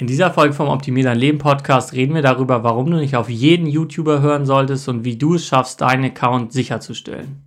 In dieser Folge vom Optimier dein Leben Podcast reden wir darüber, warum du nicht auf jeden YouTuber hören solltest und wie du es schaffst, deinen Account sicherzustellen.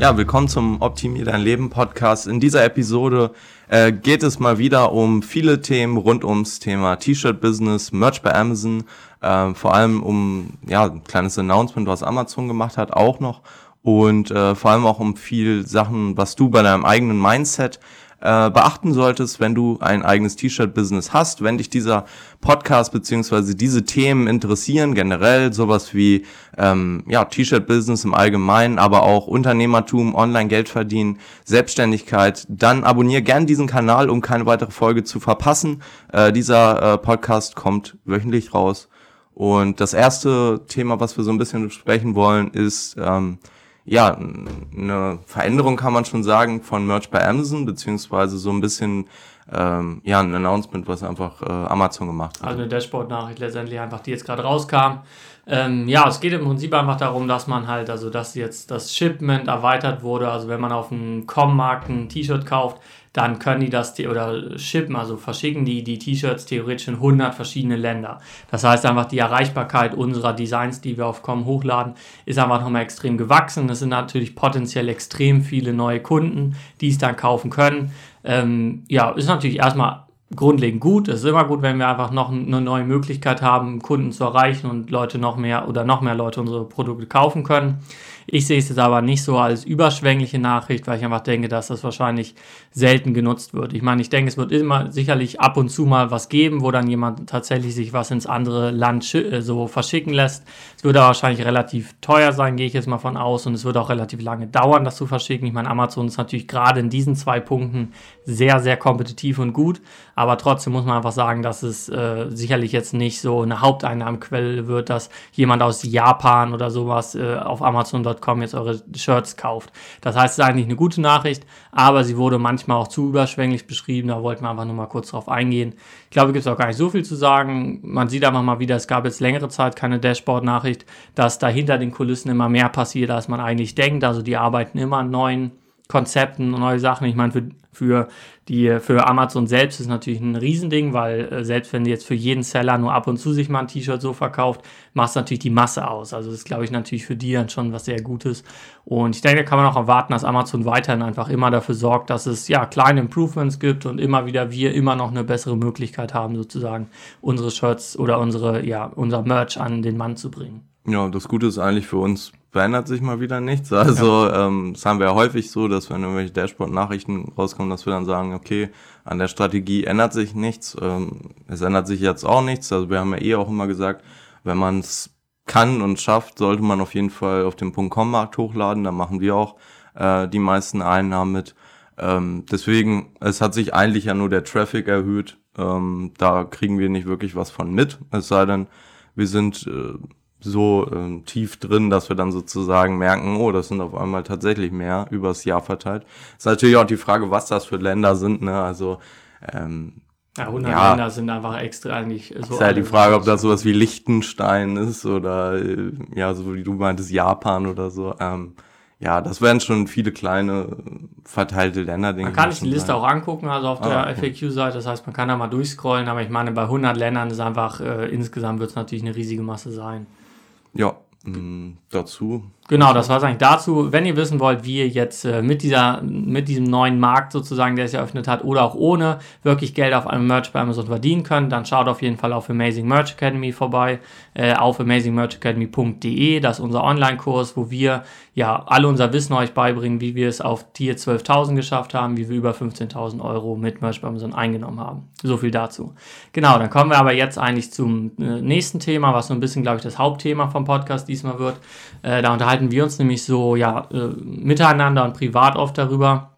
Ja, willkommen zum Optimier dein Leben Podcast. In dieser Episode äh, geht es mal wieder um viele Themen rund ums Thema T-Shirt-Business, Merch bei Amazon, äh, vor allem um ja ein kleines Announcement, was Amazon gemacht hat, auch noch und äh, vor allem auch um viel Sachen, was du bei deinem eigenen Mindset äh, beachten solltest, wenn du ein eigenes T-Shirt-Business hast, wenn dich dieser Podcast beziehungsweise diese Themen interessieren, generell sowas wie ähm, ja T-Shirt-Business im Allgemeinen, aber auch Unternehmertum, Online-Geld verdienen, Selbstständigkeit, dann abonniere gern diesen Kanal, um keine weitere Folge zu verpassen. Äh, dieser äh, Podcast kommt wöchentlich raus. Und das erste Thema, was wir so ein bisschen besprechen wollen, ist ähm, ja, eine Veränderung kann man schon sagen von Merch bei Amazon, beziehungsweise so ein bisschen ähm, ja, ein Announcement, was einfach äh, Amazon gemacht hat. Also eine Dashboard-Nachricht letztendlich einfach, die jetzt gerade rauskam. Ähm, ja, es geht im Prinzip einfach darum, dass man halt, also dass jetzt das Shipment erweitert wurde. Also wenn man auf einem Com-Markt ein T-Shirt kauft, dann können die das oder shippen, also verschicken die die T-Shirts theoretisch in 100 verschiedene Länder. Das heißt einfach, die Erreichbarkeit unserer Designs, die wir auf Com hochladen, ist einfach nochmal extrem gewachsen. Es sind natürlich potenziell extrem viele neue Kunden, die es dann kaufen können. Ähm, ja, ist natürlich erstmal grundlegend gut. Es ist immer gut, wenn wir einfach noch eine neue Möglichkeit haben, Kunden zu erreichen und Leute noch mehr oder noch mehr Leute unsere Produkte kaufen können. Ich sehe es jetzt aber nicht so als überschwängliche Nachricht, weil ich einfach denke, dass das wahrscheinlich selten genutzt wird. Ich meine, ich denke, es wird immer sicherlich ab und zu mal was geben, wo dann jemand tatsächlich sich was ins andere Land äh, so verschicken lässt. Es wird aber wahrscheinlich relativ teuer sein, gehe ich jetzt mal von aus, und es wird auch relativ lange dauern, das zu verschicken. Ich meine, Amazon ist natürlich gerade in diesen zwei Punkten sehr, sehr kompetitiv und gut, aber trotzdem muss man einfach sagen, dass es äh, sicherlich jetzt nicht so eine Haupteinnahmenquelle wird, dass jemand aus Japan oder sowas äh, auf Amazon Amazon.com jetzt eure Shirts kauft. Das heißt, es ist eigentlich eine gute Nachricht, aber sie wurde manchmal auch zu überschwänglich beschrieben. Da wollten wir einfach nur mal kurz drauf eingehen. Ich glaube, es gibt auch gar nicht so viel zu sagen. Man sieht einfach mal wieder, es gab jetzt längere Zeit keine Dashboard-Nachricht, dass da hinter den Kulissen immer mehr passiert, als man eigentlich denkt. Also die arbeiten immer an neuen Konzepten und neue Sachen. Ich meine, für, für, die, für Amazon selbst ist natürlich ein Riesending, weil äh, selbst wenn du jetzt für jeden Seller nur ab und zu sich mal ein T-Shirt so verkauft, machst du natürlich die Masse aus. Also das ist, glaube ich, natürlich für die dann schon was sehr Gutes. Und ich denke, da kann man auch erwarten, dass Amazon weiterhin einfach immer dafür sorgt, dass es ja kleine Improvements gibt und immer wieder wir immer noch eine bessere Möglichkeit haben, sozusagen unsere Shirts oder unsere, ja, unser Merch an den Mann zu bringen. Ja, das Gute ist eigentlich für uns verändert sich mal wieder nichts. Also ja. ähm, das haben wir ja häufig so, dass wenn irgendwelche Dashboard-Nachrichten rauskommen, dass wir dann sagen, okay, an der Strategie ändert sich nichts. Ähm, es ändert sich jetzt auch nichts. Also wir haben ja eh auch immer gesagt, wenn man es kann und schafft, sollte man auf jeden Fall auf dem .com-Markt hochladen. Da machen wir auch äh, die meisten Einnahmen mit. Ähm, deswegen, es hat sich eigentlich ja nur der Traffic erhöht. Ähm, da kriegen wir nicht wirklich was von mit. Es sei denn, wir sind äh, so ähm, tief drin, dass wir dann sozusagen merken, oh, das sind auf einmal tatsächlich mehr übers Jahr verteilt. Ist natürlich auch die Frage, was das für Länder sind, ne? Also ähm, ja, 100 ja, Länder sind einfach extra eigentlich so. Ist ja die Frage, ob das sowas wie Liechtenstein ist oder äh, ja, so wie du meintest, Japan oder so. Ähm, ja, das wären schon viele kleine verteilte Länder. Man kann sich die Liste sein. auch angucken, also auf der ah. FAQ-Seite. Das heißt, man kann da mal durchscrollen, aber ich meine, bei 100 Ländern ist einfach, äh, insgesamt wird es natürlich eine riesige Masse sein. Ja, mh, mm, dazu Genau, das war es eigentlich dazu. Wenn ihr wissen wollt, wie ihr jetzt äh, mit, dieser, mit diesem neuen Markt sozusagen, der es eröffnet hat, oder auch ohne wirklich Geld auf einem Merch bei Amazon verdienen könnt, dann schaut auf jeden Fall auf Amazing Merch Academy vorbei, äh, auf amazingmerchacademy.de. Das ist unser Online-Kurs, wo wir ja alle unser Wissen euch beibringen, wie wir es auf Tier 12.000 geschafft haben, wie wir über 15.000 Euro mit Merch bei Amazon eingenommen haben. So viel dazu. Genau, dann kommen wir aber jetzt eigentlich zum äh, nächsten Thema, was so ein bisschen, glaube ich, das Hauptthema vom Podcast diesmal wird. Äh, da unterhalten unterhalten wir uns nämlich so ja äh, miteinander und privat oft darüber.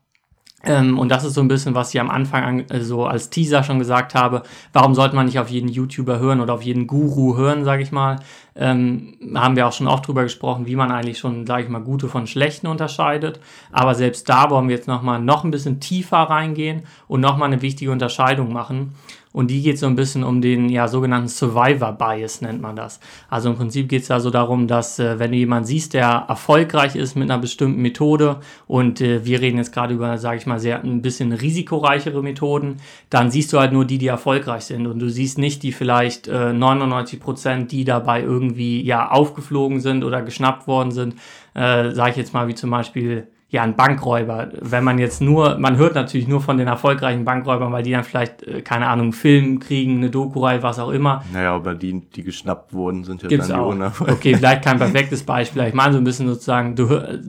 Ähm, und das ist so ein bisschen, was ich am Anfang an, äh, so als Teaser schon gesagt habe. Warum sollte man nicht auf jeden YouTuber hören oder auf jeden Guru hören, sage ich mal? Ähm, haben wir auch schon oft drüber gesprochen, wie man eigentlich schon, sage ich mal, gute von schlechten unterscheidet. Aber selbst da wollen wir jetzt nochmal noch ein bisschen tiefer reingehen und nochmal eine wichtige Unterscheidung machen. Und die geht so ein bisschen um den ja sogenannten Survivor Bias nennt man das. Also im Prinzip geht es da so darum, dass äh, wenn du jemanden siehst, der erfolgreich ist mit einer bestimmten Methode und äh, wir reden jetzt gerade über, sage ich mal, sehr ein bisschen risikoreichere Methoden, dann siehst du halt nur die, die erfolgreich sind und du siehst nicht die vielleicht äh, 99 Prozent, die dabei irgendwie ja aufgeflogen sind oder geschnappt worden sind. Äh, sage ich jetzt mal, wie zum Beispiel ja, ein Bankräuber. Wenn man jetzt nur, man hört natürlich nur von den erfolgreichen Bankräubern, weil die dann vielleicht, äh, keine Ahnung, einen Film kriegen, eine Doku-Reihe, was auch immer. Naja, aber die, die geschnappt wurden, sind ja Gibt's dann auch. die ohne. Okay, vielleicht kein perfektes Beispiel. Ich meine so ein bisschen sozusagen,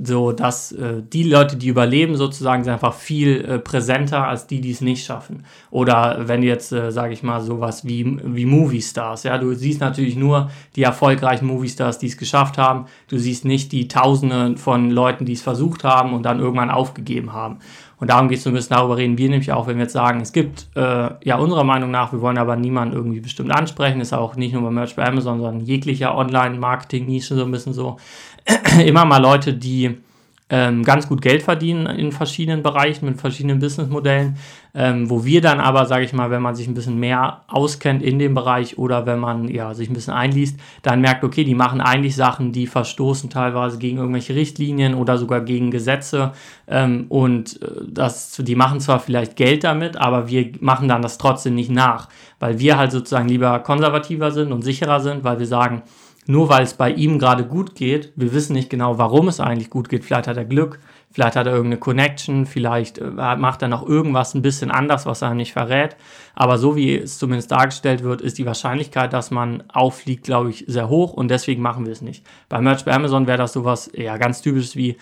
so dass äh, die Leute, die überleben, sozusagen, sind einfach viel äh, präsenter als die, die es nicht schaffen. Oder wenn jetzt, äh, sage ich mal, sowas wie, wie Movie-Stars. Ja, du siehst natürlich nur die erfolgreichen Movie-Stars, die es geschafft haben. Du siehst nicht die Tausende von Leuten, die es versucht haben und dann irgendwann aufgegeben haben. Und darum geht es so ein bisschen darüber reden wir nämlich auch, wenn wir jetzt sagen, es gibt äh, ja unserer Meinung nach, wir wollen aber niemanden irgendwie bestimmt ansprechen, ist auch nicht nur bei Merch bei Amazon, sondern jeglicher Online-Marketing-Nische so ein bisschen so, immer mal Leute, die ähm, ganz gut Geld verdienen in verschiedenen Bereichen mit verschiedenen Businessmodellen, ähm, wo wir dann aber, sage ich mal, wenn man sich ein bisschen mehr auskennt in dem Bereich oder wenn man ja sich ein bisschen einliest, dann merkt, okay, die machen eigentlich Sachen, die verstoßen teilweise gegen irgendwelche Richtlinien oder sogar gegen Gesetze ähm, und äh, das, die machen zwar vielleicht Geld damit, aber wir machen dann das trotzdem nicht nach, weil wir halt sozusagen lieber konservativer sind und sicherer sind, weil wir sagen, nur weil es bei ihm gerade gut geht, wir wissen nicht genau, warum es eigentlich gut geht. Vielleicht hat er Glück, vielleicht hat er irgendeine Connection, vielleicht äh, macht er noch irgendwas ein bisschen anders, was er nicht verrät. Aber so wie es zumindest dargestellt wird, ist die Wahrscheinlichkeit, dass man auffliegt, glaube ich, sehr hoch und deswegen machen wir es nicht. Bei Merch bei Amazon wäre das sowas ja ganz typisches wie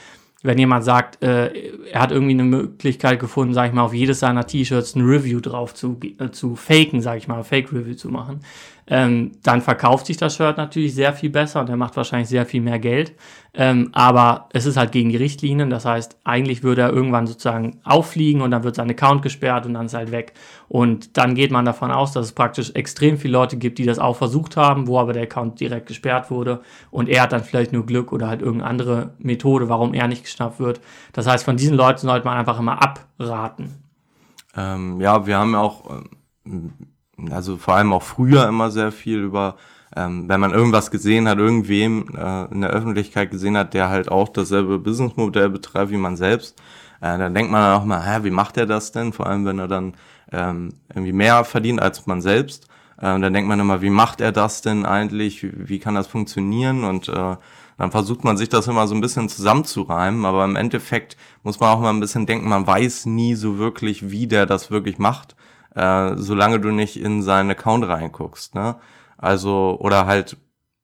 wenn jemand sagt, äh, er hat irgendwie eine Möglichkeit gefunden, sage ich mal, auf jedes seiner T-Shirts ein Review drauf zu, äh, zu faken, sage ich mal, Fake-Review zu machen, ähm, dann verkauft sich das Shirt natürlich sehr viel besser und er macht wahrscheinlich sehr viel mehr Geld. Ähm, aber es ist halt gegen die Richtlinien, das heißt, eigentlich würde er irgendwann sozusagen auffliegen und dann wird sein Account gesperrt und dann ist er halt weg. Und dann geht man davon aus, dass es praktisch extrem viele Leute gibt, die das auch versucht haben, wo aber der Account direkt gesperrt wurde und er hat dann vielleicht nur Glück oder halt irgendeine andere Methode, warum er nicht geschnappt wird. Das heißt, von diesen Leuten sollte man einfach immer abraten. Ähm, ja, wir haben auch, ähm, also vor allem auch früher immer sehr viel über, ähm, wenn man irgendwas gesehen hat, irgendwem äh, in der Öffentlichkeit gesehen hat, der halt auch dasselbe Businessmodell betreibt wie man selbst, äh, dann denkt man auch mal, hä, wie macht er das denn? Vor allem, wenn er dann ähm, irgendwie mehr verdient als man selbst. Äh, dann denkt man immer, wie macht er das denn eigentlich? Wie, wie kann das funktionieren? Und äh, dann versucht man sich das immer so ein bisschen zusammenzureimen, aber im Endeffekt muss man auch mal ein bisschen denken, man weiß nie so wirklich, wie der das wirklich macht, äh, solange du nicht in seinen Account reinguckst, ne? Also, oder halt,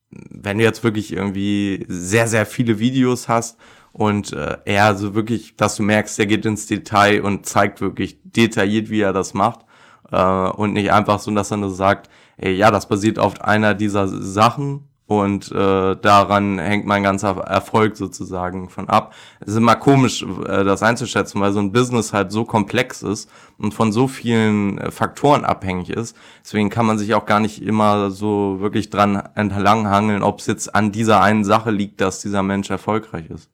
wenn du jetzt wirklich irgendwie sehr, sehr viele Videos hast und äh, er so wirklich, dass du merkst, der geht ins Detail und zeigt wirklich detailliert, wie er das macht äh, und nicht einfach so, dass er nur sagt, ey, ja, das basiert auf einer dieser Sachen und äh, daran hängt mein ganzer Erfolg sozusagen von ab. Es ist immer komisch, äh, das einzuschätzen, weil so ein Business halt so komplex ist und von so vielen äh, Faktoren abhängig ist. Deswegen kann man sich auch gar nicht immer so wirklich dran entlanghangeln, ob es jetzt an dieser einen Sache liegt, dass dieser Mensch erfolgreich ist.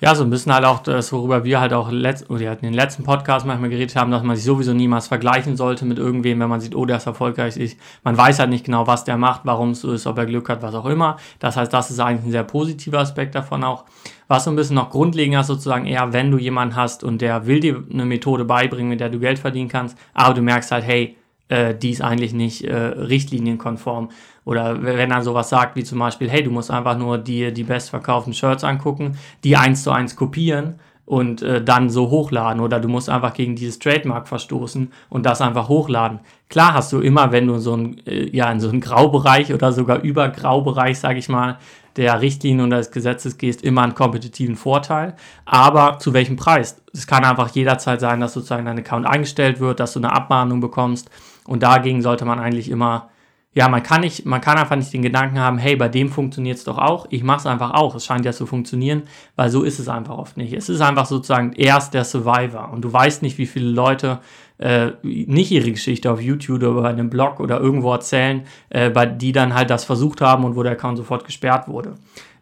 Ja, so ein bisschen halt auch das, worüber wir halt auch letzt, oder in den letzten Podcasts manchmal geredet haben, dass man sich sowieso niemals vergleichen sollte mit irgendwem, wenn man sieht, oh, der ist erfolgreich. Ich, man weiß halt nicht genau, was der macht, warum es so ist, ob er Glück hat, was auch immer. Das heißt, das ist eigentlich ein sehr positiver Aspekt davon auch. Was so ein bisschen noch grundlegender ist, sozusagen eher, wenn du jemanden hast und der will dir eine Methode beibringen, mit der du Geld verdienen kannst, aber du merkst halt, hey, äh, die ist eigentlich nicht äh, richtlinienkonform. Oder wenn er sowas sagt, wie zum Beispiel, hey, du musst einfach nur die, die bestverkauften Shirts angucken, die eins zu eins kopieren und äh, dann so hochladen. Oder du musst einfach gegen dieses Trademark verstoßen und das einfach hochladen. Klar hast du immer, wenn du so ein, äh, ja, in so einen Graubereich oder sogar über Graubereich, sage ich mal, der Richtlinien und des Gesetzes gehst, immer einen kompetitiven Vorteil. Aber zu welchem Preis? Es kann einfach jederzeit sein, dass sozusagen dein Account eingestellt wird, dass du eine Abmahnung bekommst. Und dagegen sollte man eigentlich immer, ja, man kann nicht, man kann einfach nicht den Gedanken haben, hey, bei dem funktioniert es doch auch, ich mache es einfach auch. Es scheint ja zu funktionieren, weil so ist es einfach oft nicht. Es ist einfach sozusagen erst der Survivor. Und du weißt nicht, wie viele Leute äh, nicht ihre Geschichte auf YouTube oder bei einem Blog oder irgendwo erzählen, äh, bei die dann halt das versucht haben und wo der Account sofort gesperrt wurde.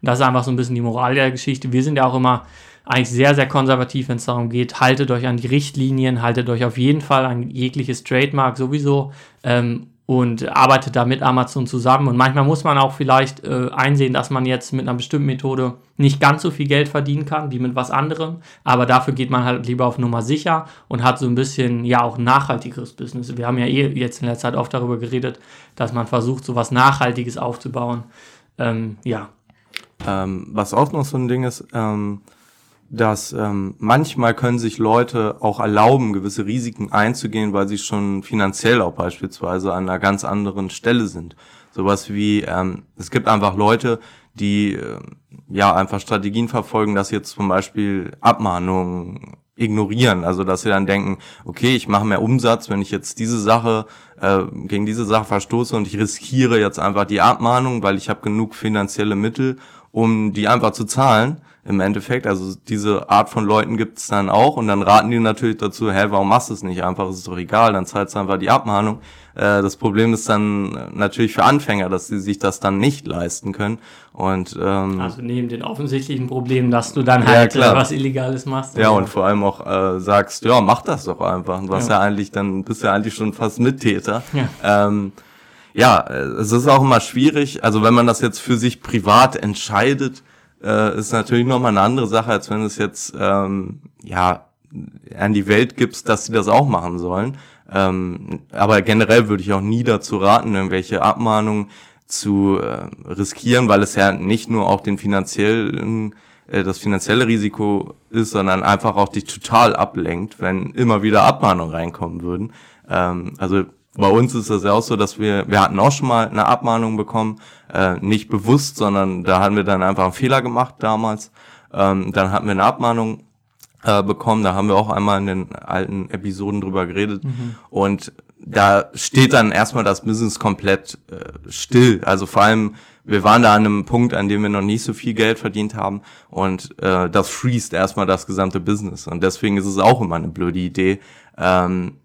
Das ist einfach so ein bisschen die Moral der Geschichte. Wir sind ja auch immer eigentlich sehr, sehr konservativ, wenn es darum geht, haltet euch an die Richtlinien, haltet euch auf jeden Fall an jegliches Trademark sowieso ähm, und arbeitet da mit Amazon zusammen. Und manchmal muss man auch vielleicht äh, einsehen, dass man jetzt mit einer bestimmten Methode nicht ganz so viel Geld verdienen kann wie mit was anderem, aber dafür geht man halt lieber auf Nummer sicher und hat so ein bisschen ja auch nachhaltigeres Business. Wir haben ja eh jetzt in letzter Zeit oft darüber geredet, dass man versucht, so was Nachhaltiges aufzubauen. Ähm, ja. Ähm, was auch noch so ein Ding ist, ähm, dass ähm, manchmal können sich Leute auch erlauben, gewisse Risiken einzugehen, weil sie schon finanziell auch beispielsweise an einer ganz anderen Stelle sind. Sowas wie, ähm, es gibt einfach Leute, die äh, ja einfach Strategien verfolgen, dass jetzt zum Beispiel Abmahnungen ignorieren. Also dass sie dann denken, okay, ich mache mehr Umsatz, wenn ich jetzt diese Sache äh, gegen diese Sache verstoße und ich riskiere jetzt einfach die Abmahnung, weil ich habe genug finanzielle Mittel, um die einfach zu zahlen im Endeffekt. Also diese Art von Leuten gibt es dann auch und dann raten die natürlich dazu, hä, warum machst du es nicht einfach? Es ist doch egal, dann zahlst du einfach die Abmahnung. Äh, das Problem ist dann natürlich für Anfänger, dass sie sich das dann nicht leisten können. Und ähm, also neben den offensichtlichen Problemen, dass du dann halt ja, was Illegales machst. Ja, und vor allem auch äh, sagst, ja, mach das doch einfach. Was ja. ja eigentlich dann bist du ja eigentlich schon fast Mittäter. Ja. Ähm, ja, es ist auch immer schwierig. Also wenn man das jetzt für sich privat entscheidet, äh, ist natürlich nochmal eine andere Sache, als wenn es jetzt ähm, ja an die Welt gibst, dass sie das auch machen sollen. Ähm, aber generell würde ich auch nie dazu raten, irgendwelche Abmahnungen zu äh, riskieren, weil es ja nicht nur auch den finanziellen äh, das finanzielle Risiko ist, sondern einfach auch dich total ablenkt, wenn immer wieder Abmahnungen reinkommen würden. Ähm, also bei uns ist das ja auch so, dass wir, wir hatten auch schon mal eine Abmahnung bekommen, äh, nicht bewusst, sondern da haben wir dann einfach einen Fehler gemacht damals. Ähm, dann hatten wir eine Abmahnung äh, bekommen, da haben wir auch einmal in den alten Episoden drüber geredet. Mhm. Und da steht dann erstmal das Business komplett äh, still. Also vor allem, wir waren da an einem Punkt, an dem wir noch nicht so viel Geld verdient haben und äh, das freest erstmal das gesamte Business. Und deswegen ist es auch immer eine blöde Idee, ähm,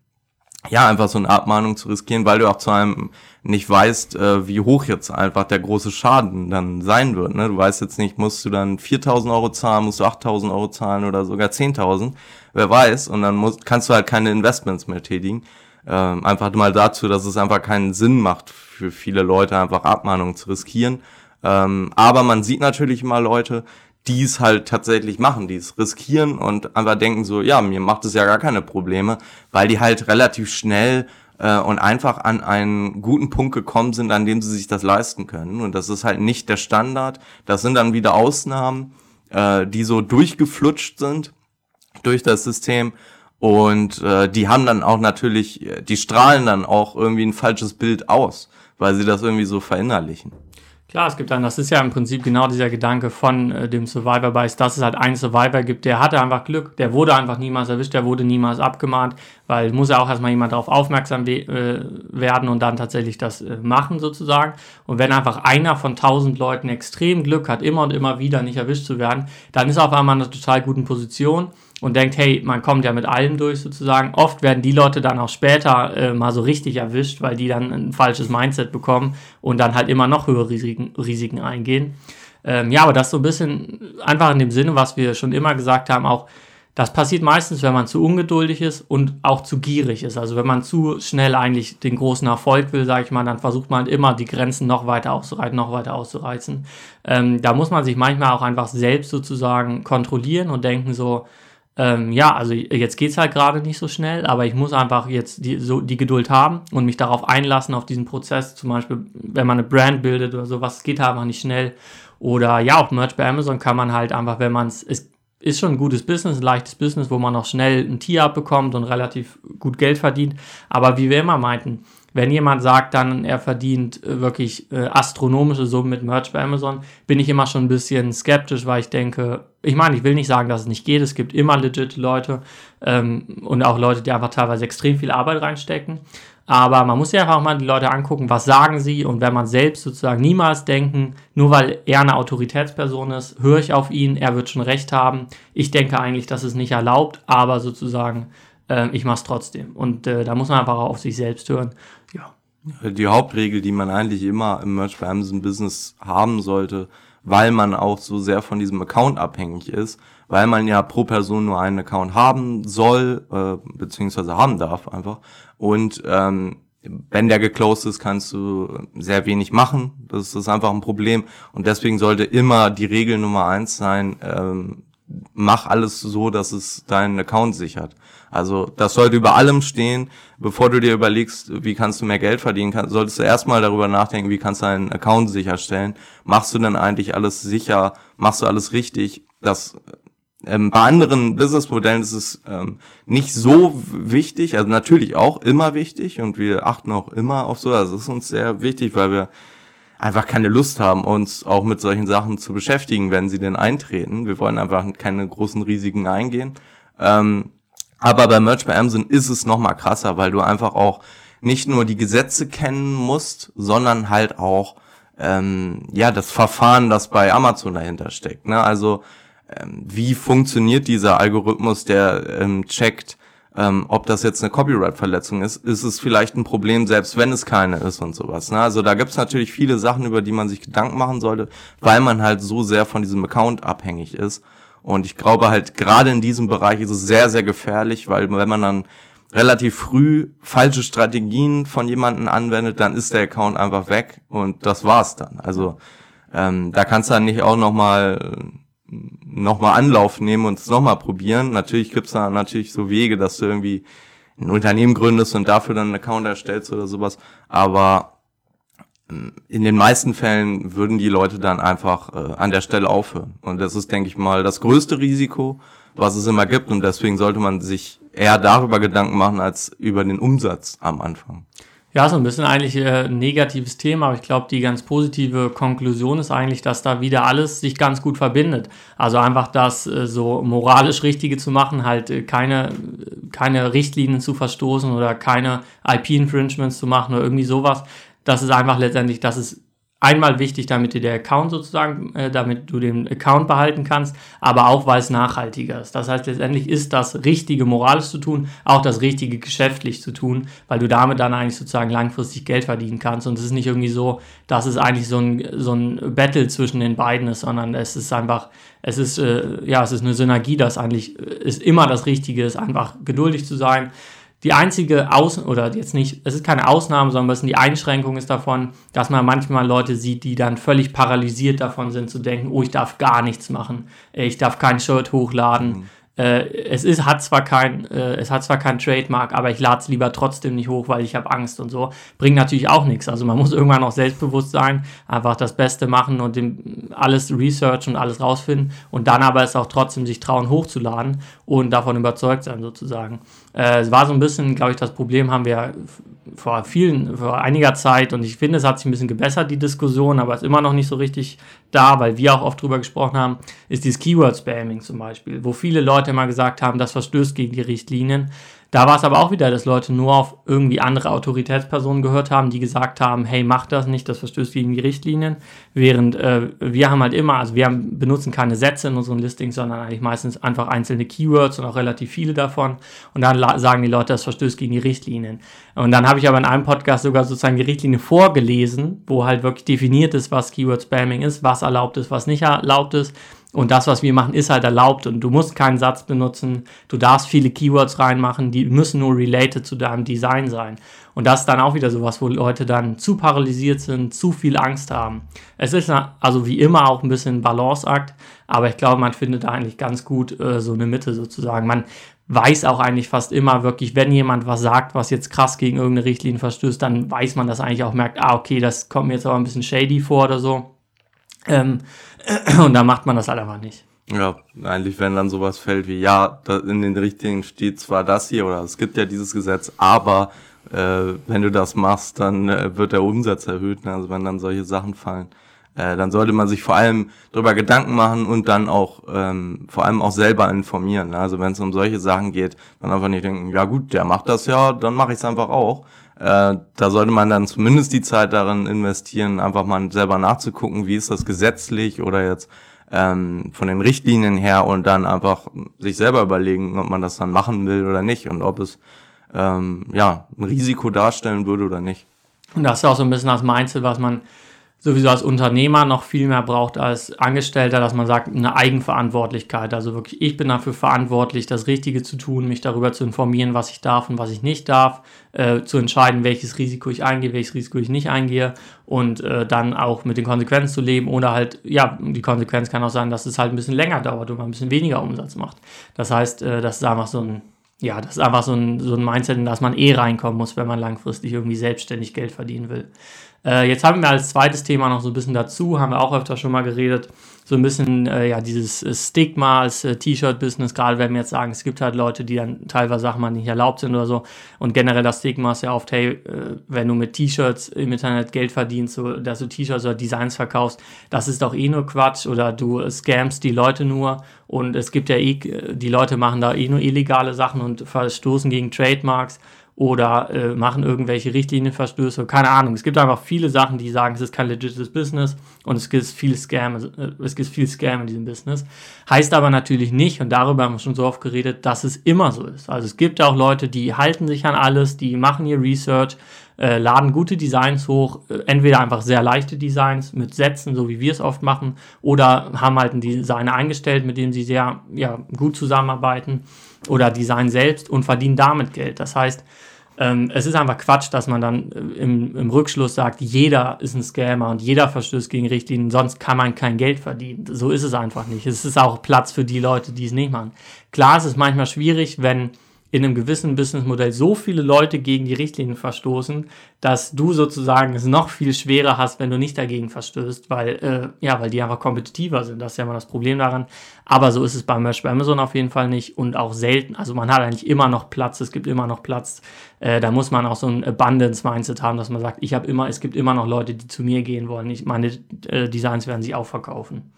ja, einfach so eine Abmahnung zu riskieren, weil du auch zu einem nicht weißt, äh, wie hoch jetzt einfach der große Schaden dann sein wird. Ne? Du weißt jetzt nicht, musst du dann 4.000 Euro zahlen, musst du 8.000 Euro zahlen oder sogar 10.000, wer weiß. Und dann musst, kannst du halt keine Investments mehr tätigen. Ähm, einfach mal dazu, dass es einfach keinen Sinn macht für viele Leute, einfach Abmahnungen zu riskieren. Ähm, aber man sieht natürlich immer Leute, die es halt tatsächlich machen, die es riskieren und einfach denken so, ja, mir macht es ja gar keine Probleme, weil die halt relativ schnell äh, und einfach an einen guten Punkt gekommen sind, an dem sie sich das leisten können. Und das ist halt nicht der Standard. Das sind dann wieder Ausnahmen, äh, die so durchgeflutscht sind durch das System. Und äh, die haben dann auch natürlich, die strahlen dann auch irgendwie ein falsches Bild aus, weil sie das irgendwie so verinnerlichen. Klar, es gibt dann, das ist ja im Prinzip genau dieser Gedanke von äh, dem Survivor Bias, dass es halt einen Survivor gibt, der hatte einfach Glück, der wurde einfach niemals erwischt, der wurde niemals abgemahnt, weil muss ja auch erstmal jemand darauf aufmerksam we äh, werden und dann tatsächlich das äh, machen sozusagen. Und wenn einfach einer von tausend Leuten extrem Glück hat, immer und immer wieder nicht erwischt zu werden, dann ist er auf einmal in einer total guten Position und denkt, hey, man kommt ja mit allem durch sozusagen. Oft werden die Leute dann auch später äh, mal so richtig erwischt, weil die dann ein falsches Mindset bekommen und dann halt immer noch höhere Risiken, Risiken eingehen. Ähm, ja, aber das so ein bisschen einfach in dem Sinne, was wir schon immer gesagt haben, auch das passiert meistens, wenn man zu ungeduldig ist und auch zu gierig ist. Also wenn man zu schnell eigentlich den großen Erfolg will, sage ich mal, dann versucht man immer die Grenzen noch weiter auszureizen, noch weiter auszureizen. Ähm, da muss man sich manchmal auch einfach selbst sozusagen kontrollieren und denken so, ähm, ja, also jetzt geht es halt gerade nicht so schnell, aber ich muss einfach jetzt die, so die Geduld haben und mich darauf einlassen, auf diesen Prozess. Zum Beispiel, wenn man eine Brand bildet oder sowas, geht halt einfach nicht schnell. Oder ja, auch Merch bei Amazon kann man halt einfach, wenn man es, es ist schon ein gutes Business, ein leichtes Business, wo man auch schnell ein Tier abbekommt und relativ gut Geld verdient. Aber wie wir immer meinten, wenn jemand sagt dann, er verdient äh, wirklich äh, astronomische Summen mit Merch bei Amazon, bin ich immer schon ein bisschen skeptisch, weil ich denke, ich meine, ich will nicht sagen, dass es nicht geht. Es gibt immer legit Leute ähm, und auch Leute, die einfach teilweise extrem viel Arbeit reinstecken. Aber man muss sich einfach mal die Leute angucken, was sagen sie und wenn man selbst sozusagen niemals denken, nur weil er eine Autoritätsperson ist, höre ich auf ihn, er wird schon recht haben. Ich denke eigentlich, dass es nicht erlaubt, aber sozusagen äh, ich mache es trotzdem. Und äh, da muss man einfach auf sich selbst hören. Die Hauptregel, die man eigentlich immer im Merch bei Amazon Business haben sollte, weil man auch so sehr von diesem Account abhängig ist, weil man ja pro Person nur einen Account haben soll, äh, beziehungsweise haben darf einfach. Und ähm, wenn der geclosed ist, kannst du sehr wenig machen. Das ist einfach ein Problem. Und deswegen sollte immer die Regel Nummer eins sein, ähm, mach alles so, dass es deinen Account sichert. Also das sollte über allem stehen. Bevor du dir überlegst, wie kannst du mehr Geld verdienen, kann, solltest du erstmal darüber nachdenken, wie kannst du deinen Account sicherstellen. Machst du denn eigentlich alles sicher? Machst du alles richtig? Das ähm, bei anderen Businessmodellen ist es ähm, nicht so wichtig, also natürlich auch immer wichtig und wir achten auch immer auf so. Es ist uns sehr wichtig, weil wir einfach keine Lust haben, uns auch mit solchen Sachen zu beschäftigen, wenn sie denn eintreten. Wir wollen einfach keine großen Risiken eingehen. Ähm, aber bei Merch bei Amazon ist es noch mal krasser, weil du einfach auch nicht nur die Gesetze kennen musst, sondern halt auch ähm, ja das Verfahren, das bei Amazon dahinter steckt. Ne? Also ähm, wie funktioniert dieser Algorithmus, der ähm, checkt, ähm, ob das jetzt eine Copyright-Verletzung ist, ist es vielleicht ein Problem, selbst wenn es keine ist und sowas. Ne? Also da gibt es natürlich viele Sachen, über die man sich Gedanken machen sollte, weil man halt so sehr von diesem Account abhängig ist. Und ich glaube halt, gerade in diesem Bereich ist es sehr, sehr gefährlich, weil wenn man dann relativ früh falsche Strategien von jemanden anwendet, dann ist der Account einfach weg und das war's dann. Also ähm, da kannst du dann nicht auch nochmal nochmal Anlauf nehmen und es nochmal probieren. Natürlich gibt's da natürlich so Wege, dass du irgendwie ein Unternehmen gründest und dafür dann einen Account erstellst oder sowas. Aber ähm, in den meisten Fällen würden die Leute dann einfach äh, an der Stelle aufhören. Und das ist, denke ich mal, das größte Risiko, was es immer gibt. Und deswegen sollte man sich eher darüber Gedanken machen, als über den Umsatz am Anfang. Ja, so ein bisschen eigentlich äh, ein negatives Thema, aber ich glaube, die ganz positive Konklusion ist eigentlich, dass da wieder alles sich ganz gut verbindet. Also einfach das äh, so moralisch Richtige zu machen, halt äh, keine, keine Richtlinien zu verstoßen oder keine IP-Infringements zu machen oder irgendwie sowas. Das ist einfach letztendlich, das ist einmal wichtig, damit dir der Account sozusagen, äh, damit du den Account behalten kannst, aber auch, weil es nachhaltiger ist. Das heißt, letztendlich ist das Richtige moralisch zu tun, auch das Richtige geschäftlich zu tun, weil du damit dann eigentlich sozusagen langfristig Geld verdienen kannst. Und es ist nicht irgendwie so, dass es eigentlich so ein, so ein Battle zwischen den beiden ist, sondern es ist einfach, es ist, äh, ja, es ist eine Synergie, das eigentlich äh, ist immer das Richtige ist, einfach geduldig zu sein die einzige Aus oder jetzt nicht, es ist keine Ausnahme, sondern was die Einschränkung ist davon, dass man manchmal Leute sieht, die dann völlig paralysiert davon sind, zu denken, oh, ich darf gar nichts machen, ich darf kein Shirt hochladen. Mhm. Äh, es ist, hat zwar kein, äh, es hat zwar kein Trademark, aber ich lade es lieber trotzdem nicht hoch, weil ich habe Angst und so. Bringt natürlich auch nichts. Also man muss irgendwann auch selbstbewusst sein, einfach das Beste machen und dem, alles researchen und alles rausfinden und dann aber es auch trotzdem sich trauen hochzuladen und davon überzeugt sein sozusagen. Äh, es war so ein bisschen, glaube ich, das Problem haben wir vor vielen, vor einiger Zeit und ich finde, es hat sich ein bisschen gebessert, die Diskussion, aber ist immer noch nicht so richtig da, weil wir auch oft drüber gesprochen haben, ist dieses Keyword-Spamming zum Beispiel, wo viele Leute immer gesagt haben, das verstößt gegen die Richtlinien. Da war es aber auch wieder, dass Leute nur auf irgendwie andere Autoritätspersonen gehört haben, die gesagt haben, hey, mach das nicht, das verstößt gegen die Richtlinien. Während äh, wir haben halt immer, also wir haben, benutzen keine Sätze in unseren Listings, sondern eigentlich meistens einfach einzelne Keywords und auch relativ viele davon. Und dann sagen die Leute, das verstößt gegen die Richtlinien. Und dann habe ich aber in einem Podcast sogar sozusagen die Richtlinie vorgelesen, wo halt wirklich definiert ist, was Keyword Spamming ist, was erlaubt ist, was nicht erlaubt ist. Und das, was wir machen, ist halt erlaubt und du musst keinen Satz benutzen. Du darfst viele Keywords reinmachen, die müssen nur related zu deinem Design sein. Und das ist dann auch wieder sowas, wo Leute dann zu paralysiert sind, zu viel Angst haben. Es ist also wie immer auch ein bisschen Balanceakt, aber ich glaube, man findet da eigentlich ganz gut äh, so eine Mitte sozusagen. Man weiß auch eigentlich fast immer wirklich, wenn jemand was sagt, was jetzt krass gegen irgendeine Richtlinie verstößt, dann weiß man das eigentlich auch, merkt, ah, okay, das kommt mir jetzt aber ein bisschen shady vor oder so. Ähm, und da macht man das halt einfach nicht. Ja, eigentlich, wenn dann sowas fällt wie, ja, in den Richtlinien steht zwar das hier oder es gibt ja dieses Gesetz, aber äh, wenn du das machst, dann äh, wird der Umsatz erhöht. Ne? Also wenn dann solche Sachen fallen, äh, dann sollte man sich vor allem darüber Gedanken machen und dann auch ähm, vor allem auch selber informieren. Ne? Also wenn es um solche Sachen geht, dann einfach nicht denken, ja gut, der macht das ja, dann mache ich es einfach auch. Äh, da sollte man dann zumindest die Zeit darin investieren, einfach mal selber nachzugucken, wie ist das gesetzlich oder jetzt ähm, von den Richtlinien her und dann einfach sich selber überlegen, ob man das dann machen will oder nicht und ob es ähm, ja ein Risiko darstellen würde oder nicht. Und das ist auch so ein bisschen das Mindset, was man sowieso als Unternehmer noch viel mehr braucht als Angestellter, dass man sagt, eine Eigenverantwortlichkeit. Also wirklich, ich bin dafür verantwortlich, das Richtige zu tun, mich darüber zu informieren, was ich darf und was ich nicht darf, äh, zu entscheiden, welches Risiko ich eingehe, welches Risiko ich nicht eingehe und äh, dann auch mit den Konsequenzen zu leben oder halt, ja, die Konsequenz kann auch sein, dass es halt ein bisschen länger dauert und man ein bisschen weniger Umsatz macht. Das heißt, äh, das ist einfach so ein ja, das ist einfach so ein, so ein Mindset, in das man eh reinkommen muss, wenn man langfristig irgendwie selbstständig Geld verdienen will. Äh, jetzt haben wir als zweites Thema noch so ein bisschen dazu, haben wir auch öfter schon mal geredet, so ein bisschen äh, ja dieses äh, Stigma als äh, T-Shirt-Business, gerade wenn wir jetzt sagen, es gibt halt Leute, die dann teilweise Sachen mal nicht erlaubt sind oder so. Und generell das Stigma ist ja oft, hey, äh, wenn du mit T-Shirts im Internet Geld verdienst, so, dass du T-Shirts oder Designs verkaufst, das ist doch eh nur Quatsch oder du scamst die Leute nur. Und es gibt ja eh, die Leute machen da eh nur illegale Sachen und verstoßen gegen Trademarks oder äh, machen irgendwelche Richtlinienverstöße, keine Ahnung. Es gibt einfach viele Sachen, die sagen, es ist kein legites Business und es gibt viel Scam, äh, es gibt viel Scam in diesem Business. Heißt aber natürlich nicht, und darüber haben wir schon so oft geredet, dass es immer so ist. Also es gibt auch Leute, die halten sich an alles, die machen ihr Research, äh, laden gute Designs hoch, äh, entweder einfach sehr leichte Designs mit Sätzen, so wie wir es oft machen, oder haben halt einen Designer eingestellt, mit dem sie sehr ja, gut zusammenarbeiten oder Design selbst und verdienen damit Geld. Das heißt, ähm, es ist einfach Quatsch, dass man dann äh, im, im Rückschluss sagt, jeder ist ein Scammer und jeder verstößt gegen Richtlinien, sonst kann man kein Geld verdienen. So ist es einfach nicht. Es ist auch Platz für die Leute, die es nicht machen. Klar, es ist manchmal schwierig, wenn in einem gewissen Businessmodell so viele Leute gegen die Richtlinien verstoßen, dass du sozusagen es noch viel schwerer hast, wenn du nicht dagegen verstößt, weil, äh, ja, weil die einfach kompetitiver sind. Das ist ja immer das Problem daran. Aber so ist es beim Merch bei Amazon auf jeden Fall nicht und auch selten. Also man hat eigentlich immer noch Platz, es gibt immer noch Platz. Äh, da muss man auch so ein Abundance-Mindset haben, dass man sagt, ich habe immer, es gibt immer noch Leute, die zu mir gehen wollen. Ich, meine äh, Designs werden sich auch verkaufen.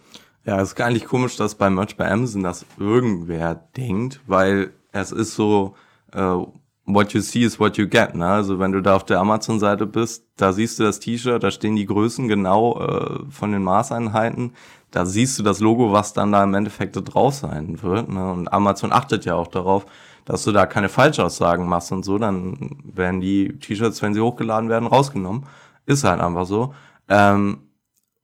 Ja, es ist nicht komisch, dass bei Merch bei Amazon das irgendwer denkt, weil es ist so, uh, what you see is what you get. Ne? Also wenn du da auf der Amazon-Seite bist, da siehst du das T-Shirt, da stehen die Größen genau äh, von den Maßeinheiten. Da siehst du das Logo, was dann da im Endeffekt drauf sein wird. Ne? Und Amazon achtet ja auch darauf, dass du da keine Falschaussagen machst und so. Dann werden die T-Shirts, wenn sie hochgeladen werden, rausgenommen. Ist halt einfach so. Ähm,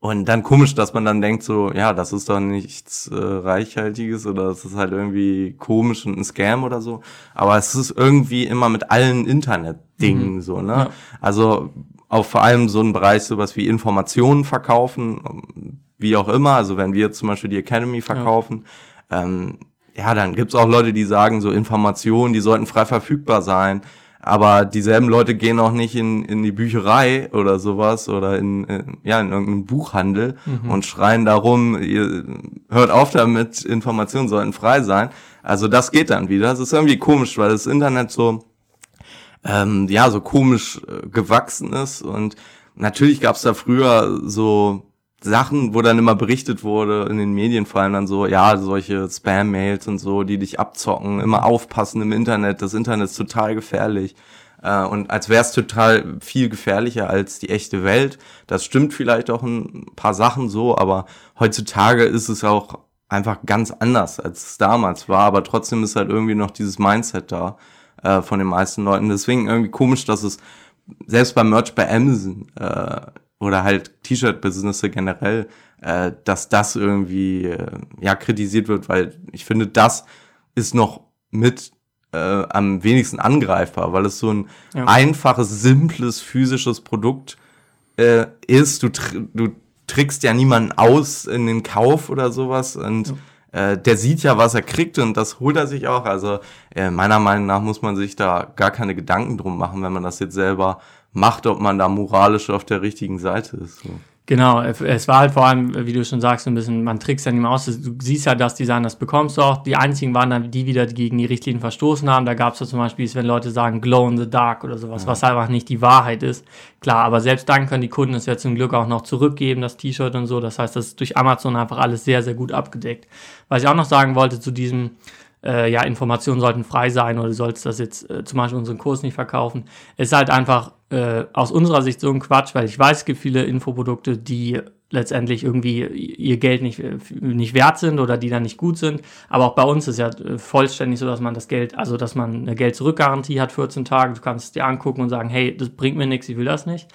und dann komisch, dass man dann denkt so, ja, das ist doch nichts äh, Reichhaltiges oder das ist halt irgendwie komisch und ein Scam oder so. Aber es ist irgendwie immer mit allen Internet-Dingen mhm. so, ne? Ja. Also auch vor allem so ein Bereich, sowas wie Informationen verkaufen, wie auch immer. Also wenn wir zum Beispiel die Academy verkaufen, ja, ähm, ja dann gibt's auch Leute, die sagen, so Informationen, die sollten frei verfügbar sein. Aber dieselben Leute gehen auch nicht in, in die Bücherei oder sowas oder in, in ja, in irgendeinen Buchhandel mhm. und schreien darum, ihr hört auf damit, Informationen sollten frei sein. Also das geht dann wieder. Das ist irgendwie komisch, weil das Internet so, ähm, ja, so komisch äh, gewachsen ist und natürlich gab es da früher so Sachen, wo dann immer berichtet wurde in den Medien, vor allem dann so, ja, solche Spam-Mails und so, die dich abzocken, immer aufpassen im Internet, das Internet ist total gefährlich. Äh, und als wäre es total viel gefährlicher als die echte Welt. Das stimmt vielleicht auch ein paar Sachen so, aber heutzutage ist es auch einfach ganz anders, als es damals war. Aber trotzdem ist halt irgendwie noch dieses Mindset da äh, von den meisten Leuten. Deswegen irgendwie komisch, dass es selbst beim Merch bei Amazon äh, oder halt T-Shirt-Business generell, äh, dass das irgendwie äh, ja kritisiert wird, weil ich finde, das ist noch mit äh, am wenigsten angreifbar, weil es so ein ja. einfaches, simples, physisches Produkt äh, ist. Du, tr du trickst ja niemanden aus in den Kauf oder sowas und ja. äh, der sieht ja, was er kriegt und das holt er sich auch. Also äh, meiner Meinung nach muss man sich da gar keine Gedanken drum machen, wenn man das jetzt selber macht, ob man da moralisch auf der richtigen Seite ist. So. Genau, es war halt vor allem, wie du schon sagst, ein bisschen, man trickst ja nicht mehr aus. Du siehst ja, dass Design das bekommst du auch. Die einzigen waren dann die wieder, die gegen die Richtlinien verstoßen haben. Da gab es ja zum Beispiel, wenn Leute sagen, glow in the dark oder sowas, ja. was einfach nicht die Wahrheit ist. Klar, aber selbst dann können die Kunden es ja zum Glück auch noch zurückgeben, das T-Shirt und so. Das heißt, das ist durch Amazon einfach alles sehr, sehr gut abgedeckt. Was ich auch noch sagen wollte zu diesem, äh, ja, Informationen sollten frei sein oder du sollst das jetzt äh, zum Beispiel unseren Kurs nicht verkaufen. Es ist halt einfach äh, aus unserer Sicht so ein Quatsch, weil ich weiß, es gibt viele Infoprodukte, die letztendlich irgendwie ihr Geld nicht, nicht wert sind oder die dann nicht gut sind. Aber auch bei uns ist ja äh, vollständig so, dass man das Geld, also dass man eine Geld-Zurück-Garantie hat, 14 Tage. Du kannst es dir angucken und sagen, hey, das bringt mir nichts, ich will das nicht.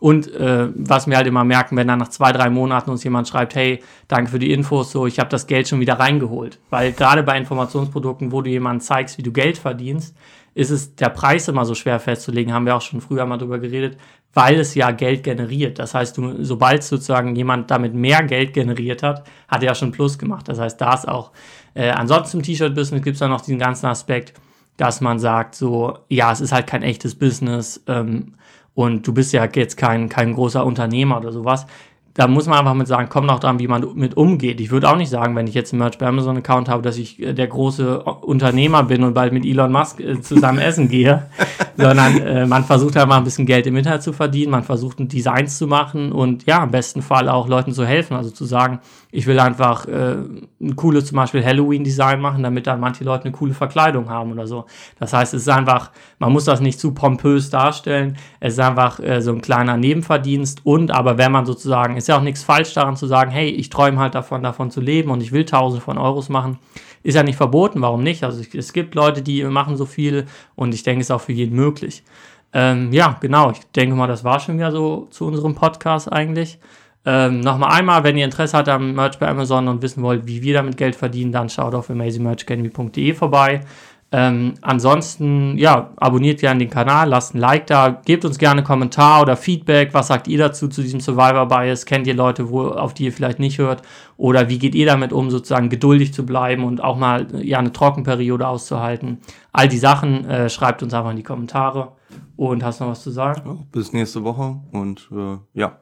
Und äh, was wir halt immer merken, wenn dann nach zwei, drei Monaten uns jemand schreibt, hey, danke für die Infos, so ich habe das Geld schon wieder reingeholt. Weil gerade bei Informationsprodukten, wo du jemandem zeigst, wie du Geld verdienst, ist es der Preis immer so schwer festzulegen, haben wir auch schon früher mal drüber geredet, weil es ja Geld generiert. Das heißt, du, sobald sozusagen jemand damit mehr Geld generiert hat, hat er ja schon Plus gemacht. Das heißt, da ist auch. Äh, ansonsten im T-Shirt-Business gibt es dann noch diesen ganzen Aspekt, dass man sagt, so, ja, es ist halt kein echtes Business ähm, und du bist ja jetzt kein, kein großer Unternehmer oder sowas da muss man einfach mit sagen, kommt auch dran, wie man mit umgeht. Ich würde auch nicht sagen, wenn ich jetzt einen Merch bei Amazon Account habe, dass ich äh, der große Unternehmer bin und bald mit Elon Musk äh, zusammen essen gehe, sondern äh, man versucht halt mal ein bisschen Geld im Internet zu verdienen, man versucht Designs zu machen und ja, im besten Fall auch Leuten zu helfen, also zu sagen, ich will einfach äh, ein cooles zum Beispiel Halloween-Design machen, damit dann manche Leute eine coole Verkleidung haben oder so. Das heißt, es ist einfach, man muss das nicht zu pompös darstellen, es ist einfach äh, so ein kleiner Nebenverdienst und aber wenn man sozusagen, ist ja auch nichts falsch daran zu sagen, hey, ich träume halt davon, davon zu leben und ich will tausende von Euros machen, ist ja nicht verboten, warum nicht? Also es gibt Leute, die machen so viel und ich denke, es ist auch für jeden möglich. Ähm, ja, genau, ich denke mal, das war schon wieder so zu unserem Podcast eigentlich. Ähm, Nochmal einmal, wenn ihr Interesse habt am Merch bei Amazon und wissen wollt, wie wir damit Geld verdienen, dann schaut auf amazingmerchacademy.de vorbei. Ähm, ansonsten, ja, abonniert gerne den Kanal, lasst ein Like da, gebt uns gerne Kommentar oder Feedback. Was sagt ihr dazu, zu diesem Survivor Bias? Kennt ihr Leute, wo, auf die ihr vielleicht nicht hört? Oder wie geht ihr damit um, sozusagen geduldig zu bleiben und auch mal ja, eine Trockenperiode auszuhalten? All die Sachen äh, schreibt uns einfach in die Kommentare. Und hast noch was zu sagen? Ja, bis nächste Woche und äh, ja.